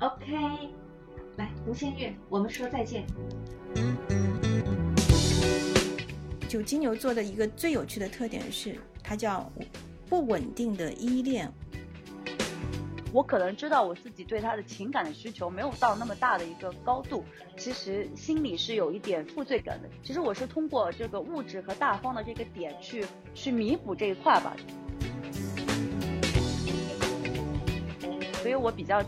OK，来吴先月，我们说再见。就金牛座的一个最有趣的特点是，它叫不稳定的依恋。我可能知道我自己对他的情感的需求没有到那么大的一个高度，其实心里是有一点负罪感的。其实我是通过这个物质和大方的这个点去去弥补这一块吧。所以我比较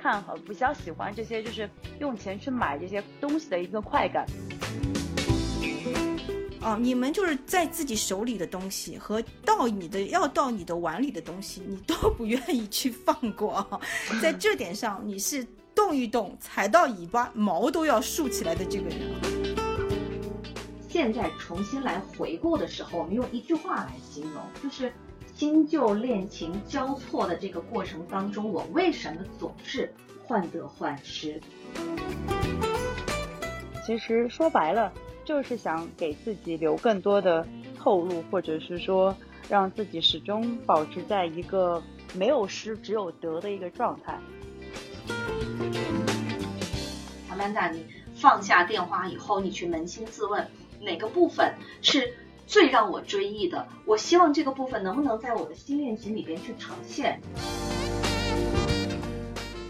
看好，比较喜欢这些，就是用钱去买这些东西的一个快感。哦，你们就是在自己手里的东西和到你的要到你的碗里的东西，你都不愿意去放过啊。在这点上，你是动一动踩到尾巴毛都要竖起来的这个人。现在重新来回顾的时候，我们用一句话来形容，就是新旧恋情交错的这个过程当中，我为什么总是患得患失？其实说白了。就是想给自己留更多的后路，或者是说让自己始终保持在一个没有失只有得的一个状态。阿曼达，你放下电话以后，你去扪心自问，哪个部分是最让我追忆的？我希望这个部分能不能在我的新恋情里边去呈现？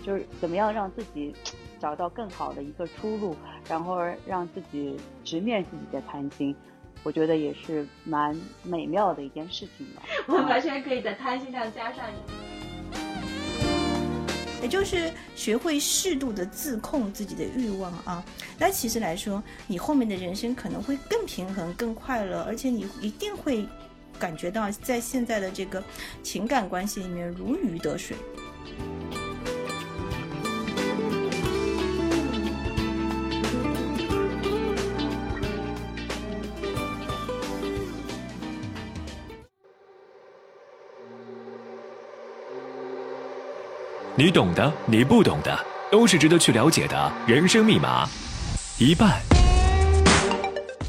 就是怎么样让自己。找到更好的一个出路，然后让自己直面自己的贪心，我觉得也是蛮美妙的一件事情吧。我完全可以在贪心上加上，也就是学会适度的自控自己的欲望啊。那其实来说，你后面的人生可能会更平衡、更快乐，而且你一定会感觉到在现在的这个情感关系里面如鱼得水。你懂的，你不懂的，都是值得去了解的人生密码。一半。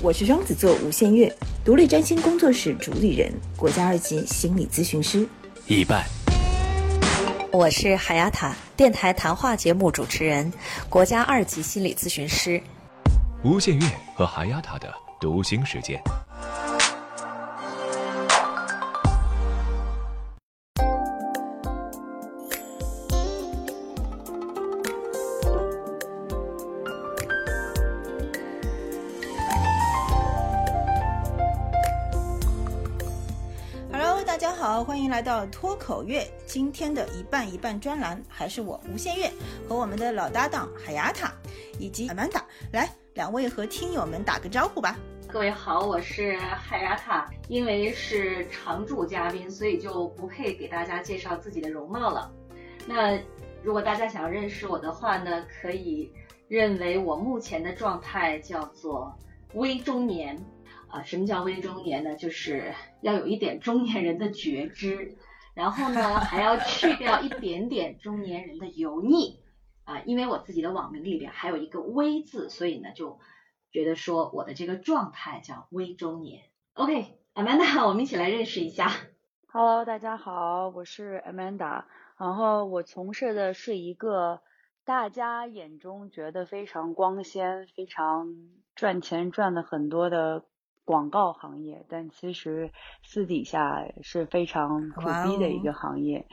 我是双子座吴限月，独立占星工作室主理人，国家二级心理咨询师。一半。我是海亚塔电台谈话节目主持人，国家二级心理咨询师。吴限月和海亚塔的读心时间。好欢迎来到脱口乐，今天的一半一半专栏还是我无限月和我们的老搭档海雅塔以及阿曼达，来两位和听友们打个招呼吧。各位好，我是海雅塔，因为是常驻嘉宾，所以就不配给大家介绍自己的容貌了。那如果大家想要认识我的话呢，可以认为我目前的状态叫做微中年。啊，什么叫微中年呢？就是要有一点中年人的觉知，然后呢，还要去掉一点点中年人的油腻啊。因为我自己的网名里边还有一个微字，所以呢，就觉得说我的这个状态叫微中年。OK，Amanda，我们一起来认识一下。Hello，大家好，我是 Amanda，然后我从事的是一个大家眼中觉得非常光鲜、非常赚钱赚的很多的。广告行业，但其实私底下是非常苦逼的一个行业，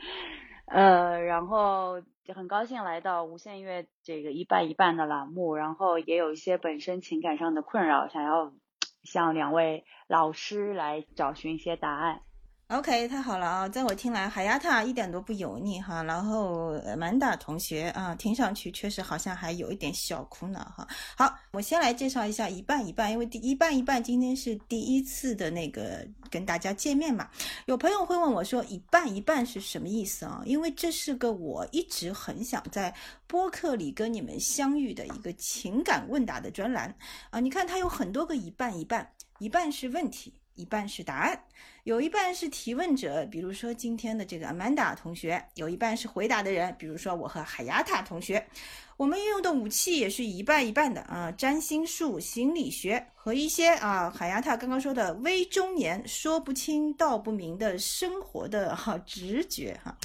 呃，然后很高兴来到无限月这个一半一半的栏目，然后也有一些本身情感上的困扰，想要 向两位老师来找寻一些答案。OK，太好了啊！在我听来，海亚塔一点都不油腻哈。然后曼达同学啊，听上去确实好像还有一点小苦恼哈。好，我先来介绍一下一半一半，因为第一半一半今天是第一次的那个跟大家见面嘛。有朋友会问我说，一半一半是什么意思啊？因为这是个我一直很想在播客里跟你们相遇的一个情感问答的专栏啊。你看它有很多个一半一半，一半是问题。一半是答案，有一半是提问者，比如说今天的这个 Amanda 同学；有一半是回答的人，比如说我和海亚塔同学。我们运用的武器也是一半一半的啊，占星术、心理学和一些啊，海亚塔刚刚说的微中年说不清道不明的生活的哈直觉哈。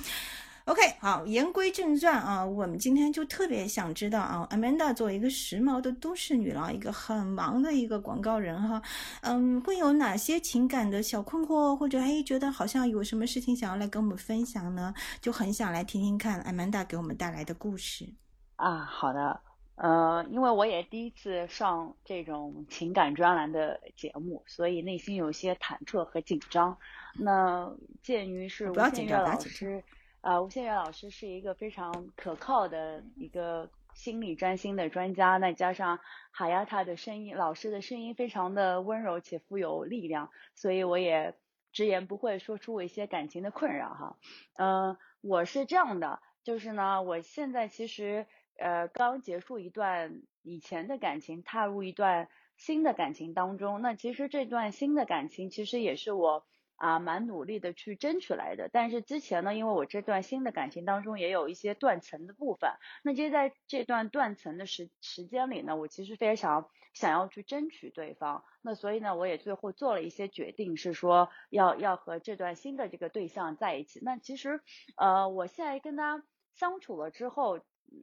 OK，好，言归正传啊，我们今天就特别想知道啊，Amanda 作为一个时髦的都市女郎，一个很忙的一个广告人哈，嗯，会有哪些情感的小困惑，或者哎觉得好像有什么事情想要来跟我们分享呢？就很想来听听看 Amanda 给我们带来的故事啊。好的，呃，因为我也第一次上这种情感专栏的节目，所以内心有些忐忑和紧张。那鉴于是吴建岳老师。啊，吴宪元老师是一个非常可靠的一个心理占星的专家，那加上海亚塔的声音，老师的声音非常的温柔且富有力量，所以我也直言不讳说出我一些感情的困扰哈。嗯，我是这样的，就是呢，我现在其实呃刚结束一段以前的感情，踏入一段新的感情当中，那其实这段新的感情其实也是我。啊，蛮努力的去争取来的，但是之前呢，因为我这段新的感情当中也有一些断层的部分，那其实在这段断层的时时间里呢，我其实非常想要去争取对方，那所以呢，我也最后做了一些决定，是说要要和这段新的这个对象在一起。那其实，呃，我现在跟他相处了之后，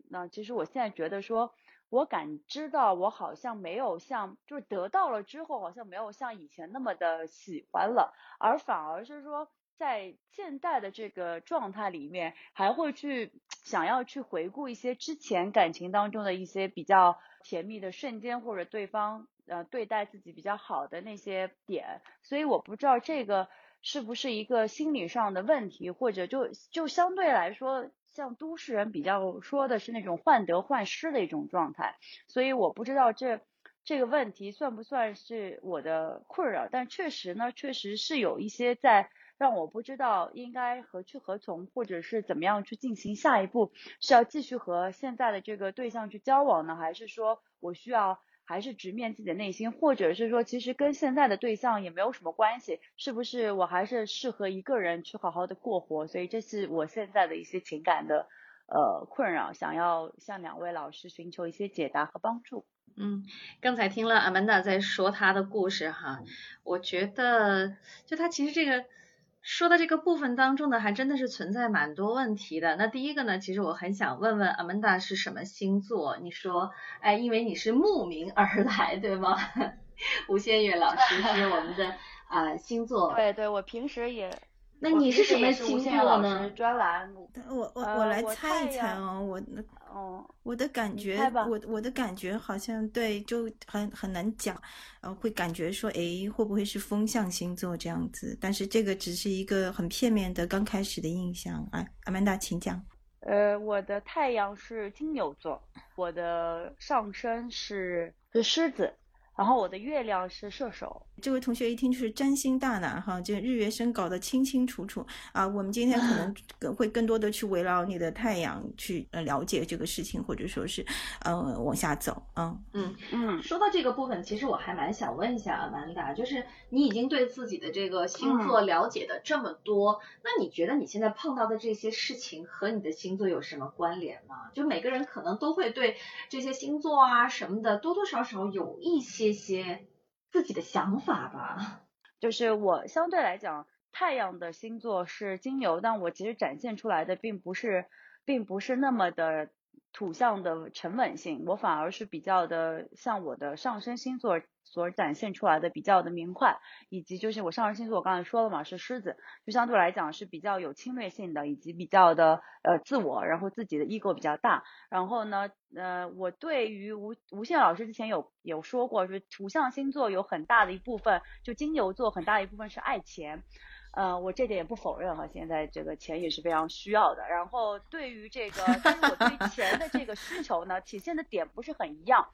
那其实我现在觉得说。我感知到我好像没有像，就是得到了之后好像没有像以前那么的喜欢了，而反而是说在现在的这个状态里面，还会去想要去回顾一些之前感情当中的一些比较甜蜜的瞬间，或者对方呃对待自己比较好的那些点，所以我不知道这个是不是一个心理上的问题，或者就就相对来说。像都市人比较说的是那种患得患失的一种状态，所以我不知道这这个问题算不算是我的困扰，但确实呢，确实是有一些在让我不知道应该何去何从，或者是怎么样去进行下一步，是要继续和现在的这个对象去交往呢，还是说我需要？还是直面自己的内心，或者是说，其实跟现在的对象也没有什么关系，是不是？我还是适合一个人去好好的过活，所以这是我现在的一些情感的呃困扰，想要向两位老师寻求一些解答和帮助。嗯，刚才听了阿曼达在说她的故事哈，我觉得就她其实这个。说的这个部分当中呢，还真的是存在蛮多问题的。那第一个呢，其实我很想问问阿曼达是什么星座？你说，哎，因为你是慕名而来，对吗？吴先月老师是我们的啊星座。对对，我平时也。那你是什么星座呢？专栏，我我我来猜一猜哦，我哦，我的感觉，我我的感觉好像对，就很很难讲，呃，会感觉说，哎，会不会是风象星座这样子？但是这个只是一个很片面的刚开始的印象。哎，阿曼达，请讲。呃，我的太阳是金牛座，我的上升是是狮子。然后我的月亮是射手，这位同学一听就是占星大拿哈，这日月升搞得清清楚楚啊。我们今天可能 更会更多的去围绕你的太阳去呃了解这个事情，或者说是呃往下走啊。嗯嗯，说到这个部分，其实我还蛮想问一下阿曼达，就是你已经对自己的这个星座了解的这么多，那你觉得你现在碰到的这些事情和你的星座有什么关联吗？就每个人可能都会对这些星座啊什么的多多少少有一些。这些自己的想法吧，就是我相对来讲，太阳的星座是金牛，但我其实展现出来的并不是，并不是那么的。土象的沉稳性，我反而是比较的像我的上升星座所展现出来的比较的明快，以及就是我上升星座我刚才说了嘛是狮子，就相对来讲是比较有侵略性的，以及比较的呃自我，然后自己的 ego 比较大。然后呢，呃，我对于吴吴宪老师之前有有说过，就是土象星座有很大的一部分，就金牛座很大一部分是爱钱。呃，我这点也不否认哈，现在这个钱也是非常需要的。然后对于这个，但是我对钱的这个需求呢，体现的点不是很一样。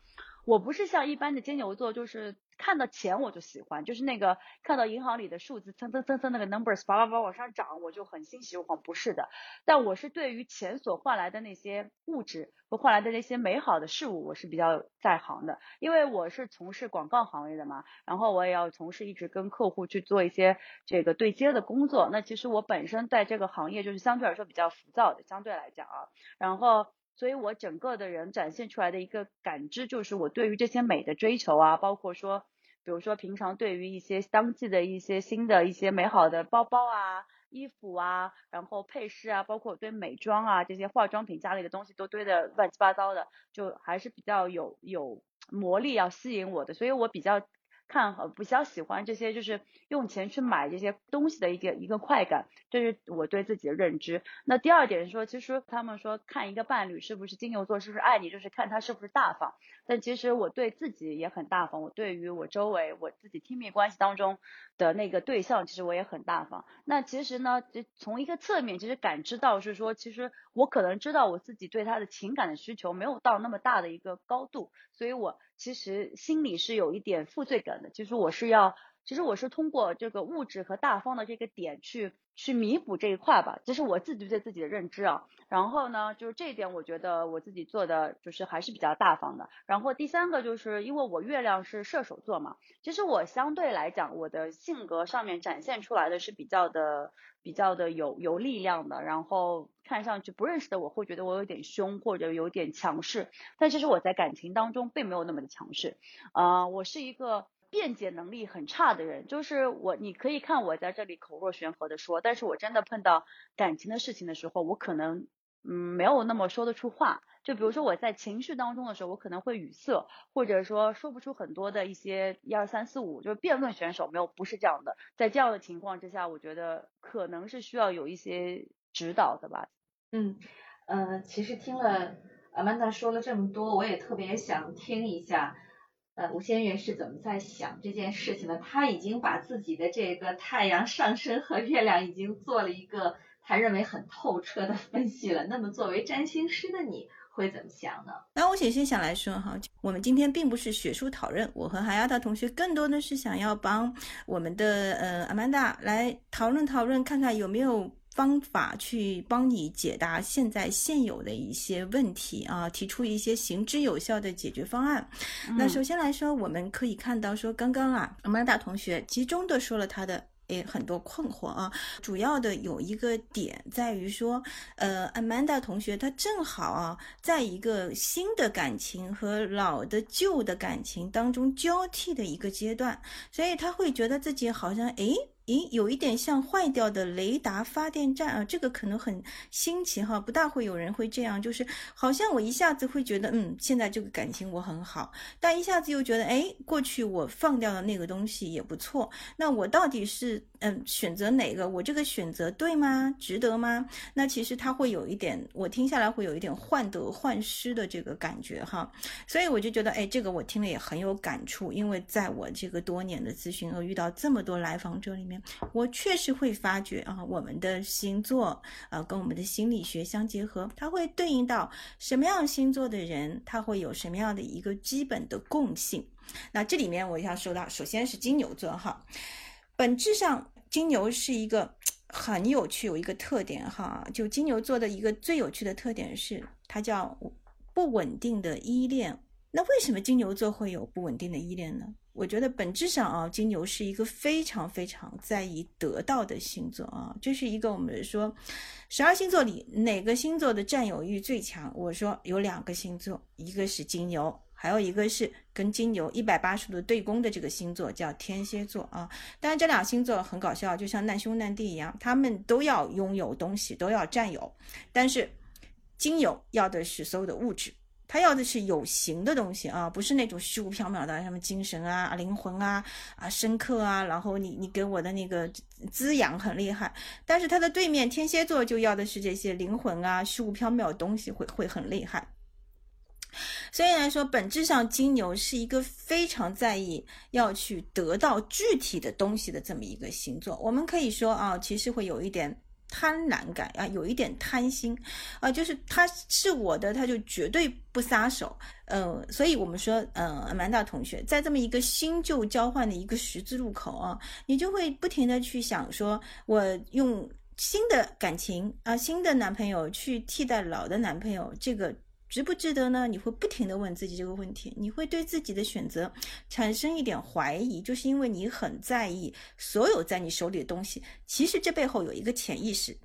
我不是像一般的金牛座，就是看到钱我就喜欢，就是那个看到银行里的数字蹭蹭蹭蹭那个 numbers 叭叭叭往上涨，我就很欣喜若狂。不是的，但我是对于钱所换来的那些物质和换来的那些美好的事物，我是比较在行的。因为我是从事广告行业的嘛，然后我也要从事一直跟客户去做一些这个对接的工作。那其实我本身在这个行业就是相对来说比较浮躁的，相对来讲啊，然后。所以我整个的人展现出来的一个感知，就是我对于这些美的追求啊，包括说，比如说平常对于一些当季的一些新的一些美好的包包啊，衣服啊，然后配饰啊，包括对美妆啊这些化妆品家里的东西都堆的乱七八糟的，就还是比较有有魔力要吸引我的，所以我比较。看好比较喜欢这些，就是用钱去买这些东西的一个一个快感，这是我对自己的认知。那第二点是说，其实他们说看一个伴侣是不是金牛座，是不是爱你，就是看他是不是大方。但其实我对自己也很大方，我对于我周围我自己亲密关系当中的那个对象，其实我也很大方。那其实呢，就从一个侧面，其实感知到是说，其实我可能知道我自己对他的情感的需求没有到那么大的一个高度，所以我。其实心里是有一点负罪感的，就是我是要，其实我是通过这个物质和大方的这个点去去弥补这一块吧，这是我自己对自己的认知啊。然后呢，就是这一点我觉得我自己做的就是还是比较大方的。然后第三个就是因为我月亮是射手座嘛，其实我相对来讲我的性格上面展现出来的是比较的。比较的有有力量的，然后看上去不认识的我会觉得我有点凶或者有点强势，但其实我在感情当中并没有那么的强势，啊，我是一个辩解能力很差的人，就是我你可以看我在这里口若悬河的说，但是我真的碰到感情的事情的时候，我可能嗯没有那么说得出话。就比如说我在情绪当中的时候，我可能会语塞，或者说说不出很多的一些一二三四五，就是辩论选手没有不是这样的。在这样的情况之下，我觉得可能是需要有一些指导的吧。嗯，呃，其实听了阿曼达说了这么多，我也特别想听一下，呃，吴先生是怎么在想这件事情的？他已经把自己的这个太阳上升和月亮已经做了一个他认为很透彻的分析了。那么作为占星师的你？会怎么想呢？那我首先想来说哈，我们今天并不是学术讨论，我和海亚达同学更多的是想要帮我们的呃阿曼达来讨论讨论，看看有没有方法去帮你解答现在现有的一些问题啊，提出一些行之有效的解决方案。那首先来说，我们可以看到说，刚刚啊阿曼达同学集中的说了他的。诶很多困惑啊，主要的有一个点在于说，呃，Amanda 同学她正好啊，在一个新的感情和老的旧的感情当中交替的一个阶段，所以他会觉得自己好像诶。咦，有一点像坏掉的雷达发电站啊，这个可能很新奇哈，不大会有人会这样，就是好像我一下子会觉得，嗯，现在这个感情我很好，但一下子又觉得，哎，过去我放掉的那个东西也不错，那我到底是嗯选择哪个？我这个选择对吗？值得吗？那其实他会有一点，我听下来会有一点患得患失的这个感觉哈，所以我就觉得，哎，这个我听了也很有感触，因为在我这个多年的咨询和遇到这么多来访者里面。我确实会发觉啊，我们的星座啊，跟我们的心理学相结合，它会对应到什么样星座的人，他会有什么样的一个基本的共性。那这里面我要说到，首先是金牛座哈，本质上金牛是一个很有趣，有一个特点哈，就金牛座的一个最有趣的特点是，它叫不稳定的依恋。那为什么金牛座会有不稳定的依恋呢？我觉得本质上啊，金牛是一个非常非常在意得到的星座啊。这是一个我们说十二星座里哪个星座的占有欲最强？我说有两个星座，一个是金牛，还有一个是跟金牛一百八十度对宫的这个星座叫天蝎座啊。当然，这俩星座很搞笑，就像难兄难弟一样，他们都要拥有东西，都要占有，但是金牛要的是所有的物质。他要的是有形的东西啊，不是那种虚无缥缈的，什么精神啊、灵魂啊、啊深刻啊，然后你你给我的那个滋养很厉害。但是他的对面天蝎座就要的是这些灵魂啊、虚无缥缈的东西会会很厉害。所以来说，本质上金牛是一个非常在意要去得到具体的东西的这么一个星座。我们可以说啊，其实会有一点。贪婪感啊，有一点贪心啊，就是他是我的，他就绝对不撒手。呃，所以我们说，呃，蛮大同学在这么一个新旧交换的一个十字路口啊，你就会不停的去想，说我用新的感情啊，新的男朋友去替代老的男朋友，这个。值不值得呢？你会不停的问自己这个问题，你会对自己的选择产生一点怀疑，就是因为你很在意所有在你手里的东西。其实这背后有一个潜意识，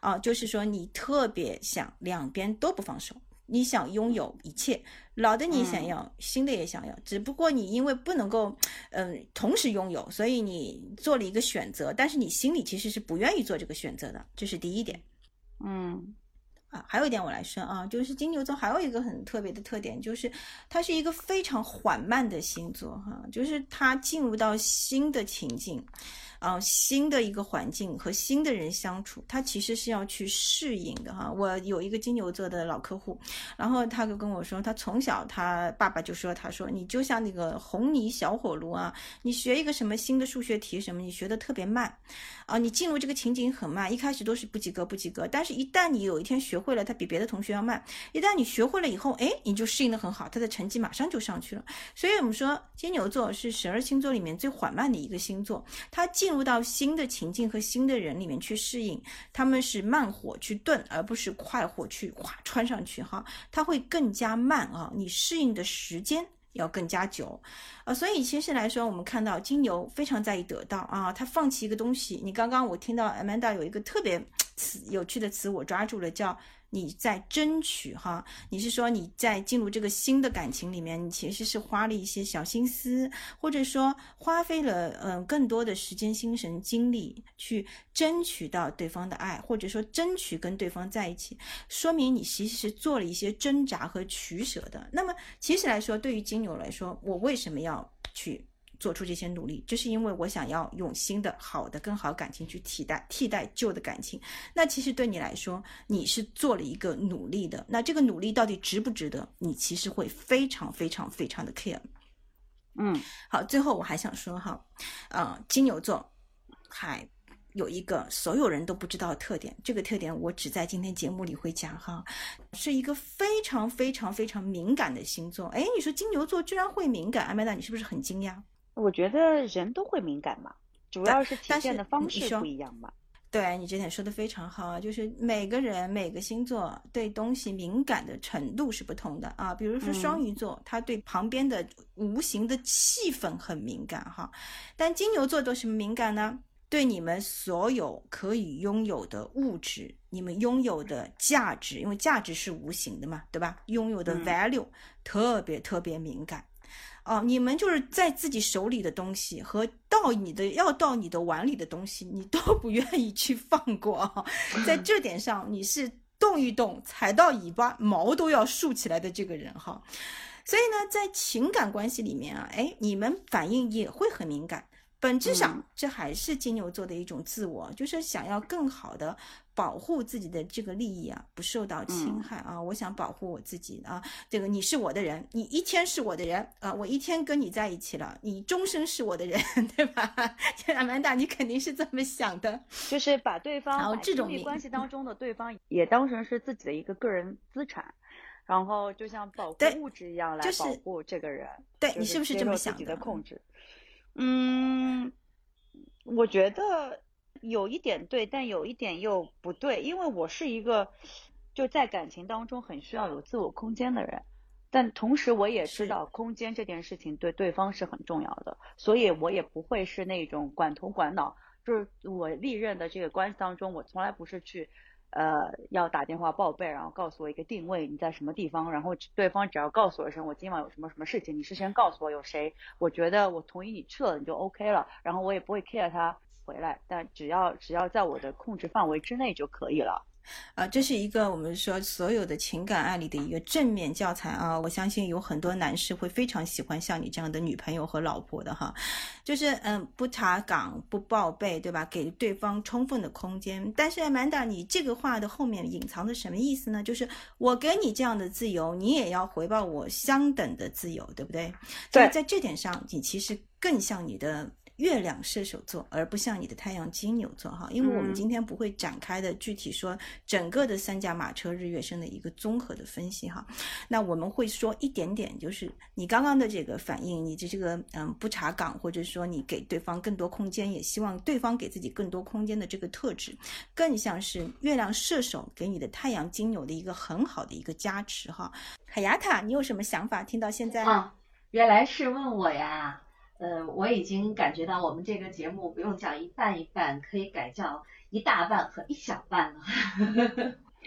啊，就是说你特别想两边都不放手，你想拥有一切，老的你想要，新的也想要，只不过你因为不能够，嗯，同时拥有，所以你做了一个选择，但是你心里其实是不愿意做这个选择的，这是第一点。嗯。啊，还有一点我来说啊，就是金牛座还有一个很特别的特点，就是它是一个非常缓慢的星座哈，就是它进入到新的情境。啊，新的一个环境和新的人相处，他其实是要去适应的哈。我有一个金牛座的老客户，然后他就跟我说，他从小他爸爸就说，他说你就像那个红泥小火炉啊，你学一个什么新的数学题什么，你学的特别慢，啊，你进入这个情景很慢，一开始都是不及格不及格，但是一旦你有一天学会了，他比别的同学要慢，一旦你学会了以后，哎，你就适应的很好，他的成绩马上就上去了。所以我们说金牛座是十二星座里面最缓慢的一个星座，他进。进入到新的情境和新的人里面去适应，他们是慢火去炖，而不是快火去哗穿上去哈，它会更加慢啊，你适应的时间要更加久，呃，所以其实来说，我们看到金牛非常在意得到啊，他放弃一个东西，你刚刚我听到 Amanda 有一个特别词有趣的词，我抓住了，叫。你在争取哈，你是说你在进入这个新的感情里面，你其实是花了一些小心思，或者说花费了嗯更多的时间、心神、精力去争取到对方的爱，或者说争取跟对方在一起，说明你其实是做了一些挣扎和取舍的。那么其实来说，对于金牛来说，我为什么要去？做出这些努力，这是因为我想要用新的、好的、更好感情去替代替代旧的感情。那其实对你来说，你是做了一个努力的。那这个努力到底值不值得？你其实会非常非常非常的 care。嗯，好，最后我还想说哈，呃，金牛座还有一个所有人都不知道的特点，这个特点我只在今天节目里会讲哈，是一个非常非常非常敏感的星座。哎，你说金牛座居然会敏感，阿麦达，你是不是很惊讶？我觉得人都会敏感嘛，主要是体现的方式不一样嘛。对你这点说的非常好啊，就是每个人每个星座对东西敏感的程度是不同的啊。比如说双鱼座，他对旁边的无形的气氛很敏感哈，但金牛座都什么敏感呢？对你们所有可以拥有的物质，你们拥有的价值，因为价值是无形的嘛，对吧？拥有的 value 特别特别敏感。哦，你们就是在自己手里的东西和到你的要到你的碗里的东西，你都不愿意去放过啊。在这点上，你是动一动踩到尾巴毛都要竖起来的这个人哈。所以呢，在情感关系里面啊，哎，你们反应也会很敏感。本质上，这还是金牛座的一种自我，就是想要更好的保护自己的这个利益啊，不受到侵害啊。我想保护我自己啊，这个你是我的人，你一天是我的人啊，我一天跟你在一起了，你终生是我的人，对吧？阿曼达，你肯定是这么想的，就是把对方，然后这种关系当中的对方也当成是自己的一个个人资产，然后就像保护物质一样来保护这个人。对你是不是这么想的？控制。嗯，我觉得有一点对，但有一点又不对，因为我是一个就在感情当中很需要有自我空间的人，但同时我也知道空间这件事情对对方是很重要的，所以我也不会是那种管头管脑，就是我历任的这个关系当中，我从来不是去。呃，要打电话报备，然后告诉我一个定位，你在什么地方，然后对方只要告诉我一声，我今晚有什么什么事情，你事先告诉我有谁，我觉得我同意你去了，你就 OK 了，然后我也不会 care 他回来，但只要只要在我的控制范围之内就可以了。啊，这是一个我们说所有的情感案例的一个正面教材啊！我相信有很多男士会非常喜欢像你这样的女朋友和老婆的哈，就是嗯，不查岗不报备，对吧？给对方充分的空间。但是曼达，你这个话的后面隐藏的什么意思呢？就是我给你这样的自由，你也要回报我相等的自由，对不对？对，在这点上，你其实更像你的。月亮射手座，而不像你的太阳金牛座哈，因为我们今天不会展开的具体说整个的三驾马车日月升的一个综合的分析哈，那我们会说一点点，就是你刚刚的这个反应，你的这个嗯不查岗，或者说你给对方更多空间，也希望对方给自己更多空间的这个特质，更像是月亮射手给你的太阳金牛的一个很好的一个加持哈。海雅塔，你有什么想法？听到现在啊，原来是问我呀。呃，我已经感觉到我们这个节目不用叫一半一半，可以改叫一大半和一小半了。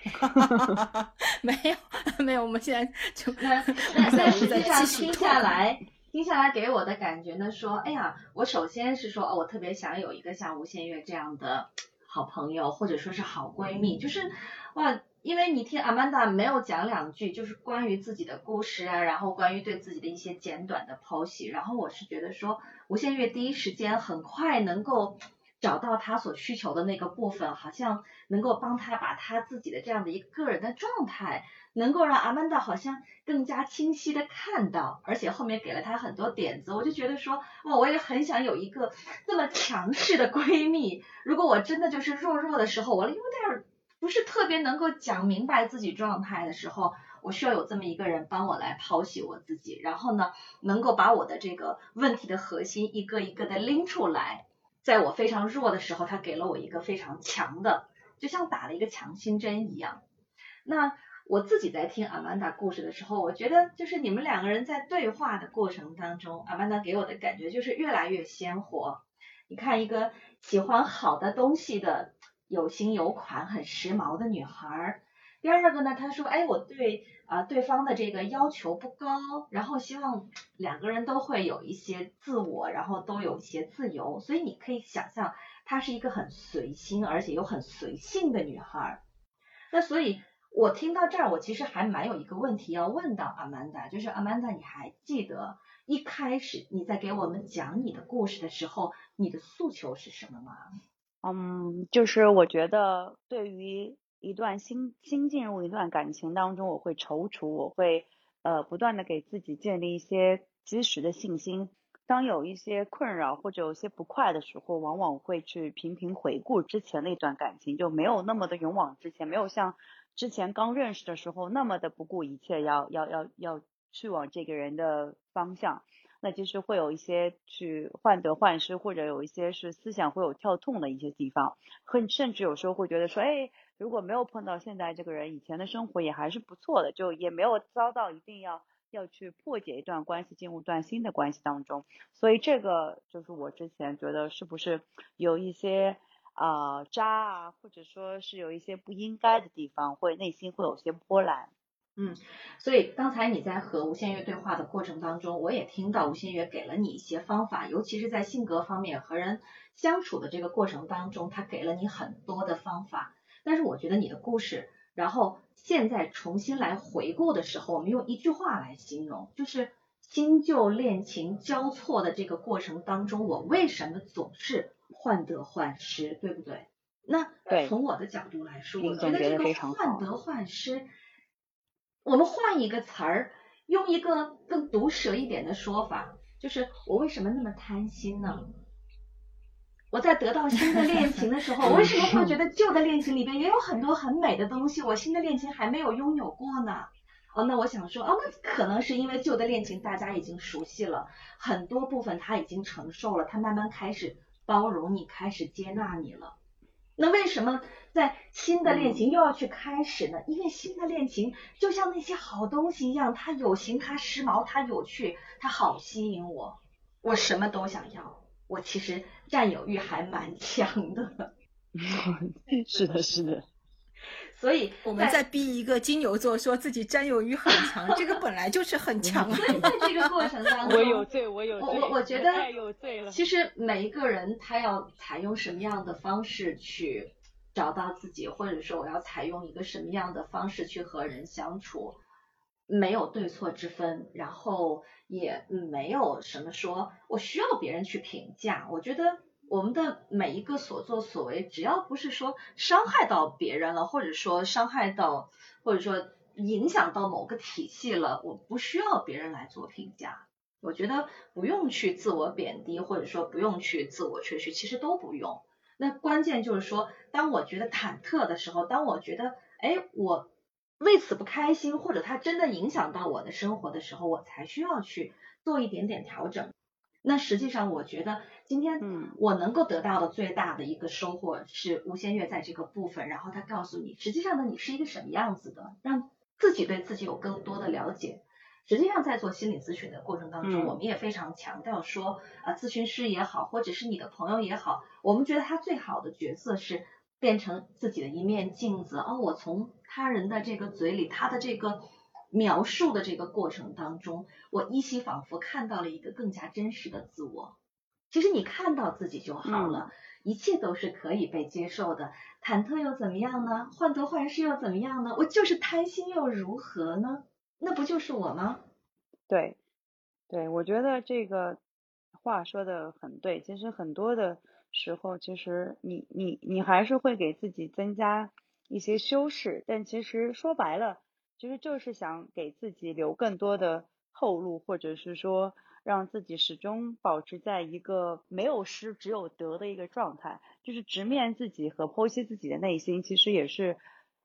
没有没有，我们现在就 那那但实际上听下来，听下来给我的感觉呢，说，哎呀，我首先是说，哦，我特别想有一个像吴献月这样的好朋友，或者说是好闺蜜，就是哇，因为你听阿曼达没有讲两句，就是关于自己的故事啊，然后关于对自己的一些简短的剖析，然后我是觉得说，吴献月第一时间很快能够。找到他所需求的那个部分，好像能够帮他把他自己的这样的一个个人的状态，能够让阿曼达好像更加清晰的看到，而且后面给了他很多点子，我就觉得说，哇，我也很想有一个这么强势的闺蜜。如果我真的就是弱弱的时候，我有点不是特别能够讲明白自己状态的时候，我需要有这么一个人帮我来剖析我自己，然后呢，能够把我的这个问题的核心一个一个的拎出来。在我非常弱的时候，他给了我一个非常强的，就像打了一个强心针一样。那我自己在听阿曼达故事的时候，我觉得就是你们两个人在对话的过程当中，阿曼达给我的感觉就是越来越鲜活。你看，一个喜欢好的东西的、有型有款、很时髦的女孩。第二个呢，他说，哎，我对。啊，对方的这个要求不高，然后希望两个人都会有一些自我，然后都有一些自由，所以你可以想象，她是一个很随心而且又很随性的女孩。那所以，我听到这儿，我其实还蛮有一个问题要问到阿曼达，就是阿曼达，你还记得一开始你在给我们讲你的故事的时候，你的诉求是什么吗？嗯，就是我觉得对于。一段新新进入一段感情当中，我会踌躇，我会呃不断的给自己建立一些及时的信心。当有一些困扰或者有些不快的时候，往往会去频频回顾之前那段感情，就没有那么的勇往直前，没有像之前刚认识的时候那么的不顾一切，要要要要去往这个人的方向。那其实会有一些去患得患失，或者有一些是思想会有跳痛的一些地方，很甚至有时候会觉得说，哎。如果没有碰到现在这个人，以前的生活也还是不错的，就也没有遭到一定要要去破解一段关系，进入一段新的关系当中。所以这个就是我之前觉得是不是有一些啊渣啊，或者说是有一些不应该的地方，会内心会有些波澜。嗯，所以刚才你在和吴先月对话的过程当中，我也听到吴先月给了你一些方法，尤其是在性格方面和人相处的这个过程当中，他给了你很多的方法。但是我觉得你的故事，然后现在重新来回顾的时候，我们用一句话来形容，就是新旧恋情交错的这个过程当中，我为什么总是患得患失，对不对？那从我的角度来说，我觉得这个患得患失，我们换一个词儿，用一个更毒舌一点的说法，就是我为什么那么贪心呢？我在得到新的恋情的时候，我为什么会觉得旧的恋情里边也有很多很美的东西？我新的恋情还没有拥有过呢。哦，那我想说，哦，那可能是因为旧的恋情大家已经熟悉了，很多部分他已经承受了，他慢慢开始包容你，开始接纳你了。那为什么在新的恋情又要去开始呢？因为新的恋情就像那些好东西一样，它有型，它时髦，它有趣，它好吸引我，我什么都想要。我其实占有欲还蛮强的，是的，是的。所以我们在逼一个金牛座说自己占有欲很强，这个本来就是很强。所以在这个过程当中，我有罪，我有罪，我我觉得太有罪了。其实每一个人他要采用什么样的方式去找到自己，或者说我要采用一个什么样的方式去和人相处。没有对错之分，然后也没有什么说我需要别人去评价。我觉得我们的每一个所作所为，只要不是说伤害到别人了，或者说伤害到，或者说影响到某个体系了，我不需要别人来做评价。我觉得不用去自我贬低，或者说不用去自我吹嘘，其实都不用。那关键就是说，当我觉得忐忑的时候，当我觉得，哎，我。为此不开心，或者它真的影响到我的生活的时候，我才需要去做一点点调整。那实际上，我觉得今天我能够得到的最大的一个收获是吴先月在这个部分，然后他告诉你，实际上呢，你是一个什么样子的，让自己对自己有更多的了解。实际上，在做心理咨询的过程当中，我们也非常强调说，啊，咨询师也好，或者是你的朋友也好，我们觉得他最好的角色是变成自己的一面镜子。哦，我从他人的这个嘴里，他的这个描述的这个过程当中，我依稀仿佛看到了一个更加真实的自我。其实你看到自己就好了，一切都是可以被接受的。忐忑又怎么样呢？患得患失又怎么样呢？我就是贪心又如何呢？那不就是我吗？对，对，我觉得这个话说的很对。其实很多的时候，其实你你你还是会给自己增加一些修饰，但其实说白了，其实就是想给自己留更多的后路，或者是说。让自己始终保持在一个没有失只有得的一个状态，就是直面自己和剖析自己的内心，其实也是，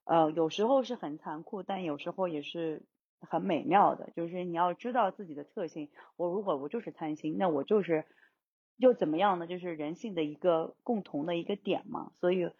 呃，有时候是很残酷，但有时候也是很美妙的。就是你要知道自己的特性，我如果我就是贪心，那我就是又怎么样呢？就是人性的一个共同的一个点嘛。所以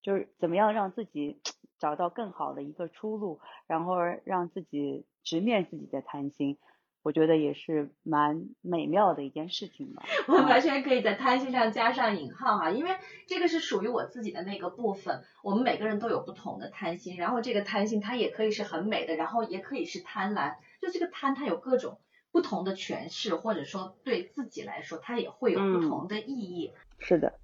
就是怎么样让自己找到更好的一个出路，然后让自己直面自己的贪心。我觉得也是蛮美妙的一件事情吧。我完全可以在贪心上加上引号哈，因为这个是属于我自己的那个部分。我们每个人都有不同的贪心，然后这个贪心它也可以是很美的，然后也可以是贪婪。就这个贪，它有各种不同的诠释，或者说对自己来说，它也会有不同的意义。是的。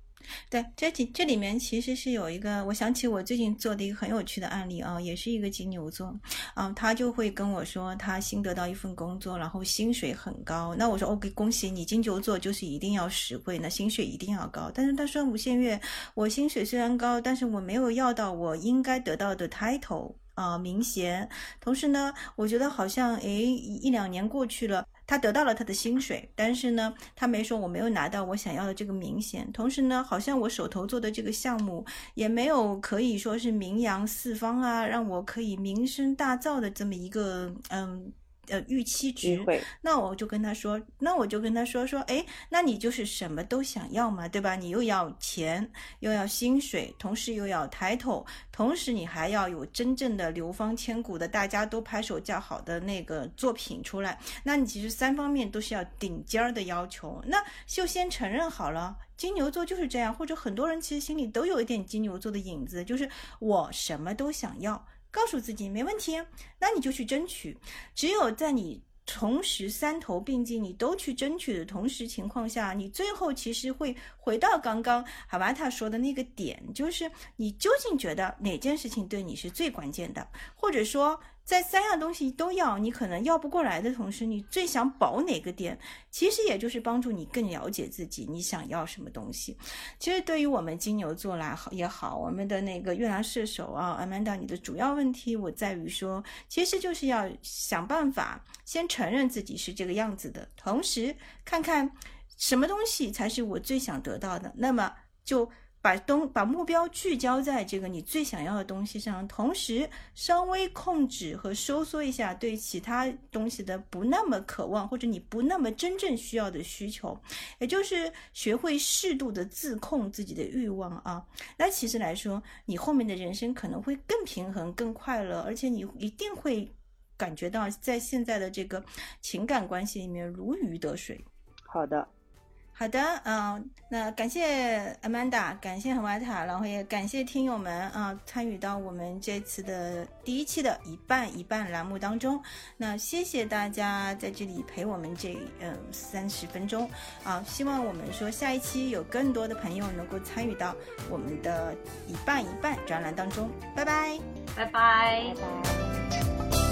对，这几这里面其实是有一个，我想起我最近做的一个很有趣的案例啊，也是一个金牛座啊，他就会跟我说，他新得到一份工作，然后薪水很高。那我说 OK，恭喜你，金牛座就是一定要实惠，那薪水一定要高。但是他说，吴限月，我薪水虽然高，但是我没有要到我应该得到的 title 啊，明显。同时呢，我觉得好像诶，一两年过去了。他得到了他的薪水，但是呢，他没说我没有拿到我想要的这个明显。同时呢，好像我手头做的这个项目也没有可以说是名扬四方啊，让我可以名声大噪的这么一个嗯。呃，预期值，那我就跟他说，那我就跟他说说，哎，那你就是什么都想要嘛，对吧？你又要钱，又要薪水，同时又要抬头，同时你还要有真正的流芳千古的，大家都拍手叫好的那个作品出来。那你其实三方面都是要顶尖儿的要求。那就先承认好了，金牛座就是这样，或者很多人其实心里都有一点金牛座的影子，就是我什么都想要。告诉自己没问题，那你就去争取。只有在你同时三头并进，你都去争取的同时情况下，你最后其实会回到刚刚哈瓦塔说的那个点，就是你究竟觉得哪件事情对你是最关键的，或者说。在三样东西都要，你可能要不过来的同时，你最想保哪个点？其实也就是帮助你更了解自己，你想要什么东西。其实对于我们金牛座来好也好，我们的那个月亮射手啊，Amanda，你的主要问题我在于说，其实就是要想办法先承认自己是这个样子的，同时看看什么东西才是我最想得到的，那么就。把东把目标聚焦在这个你最想要的东西上，同时稍微控制和收缩一下对其他东西的不那么渴望或者你不那么真正需要的需求，也就是学会适度的自控自己的欲望啊。那其实来说，你后面的人生可能会更平衡、更快乐，而且你一定会感觉到在现在的这个情感关系里面如鱼得水。好的。好的，嗯，那感谢 Amanda，感谢 Havata，然后也感谢听友们啊，参与到我们这次的第一期的一半一半栏目当中。那谢谢大家在这里陪我们这嗯三十分钟啊，希望我们说下一期有更多的朋友能够参与到我们的一半一半专栏当中。拜拜，拜拜，拜拜。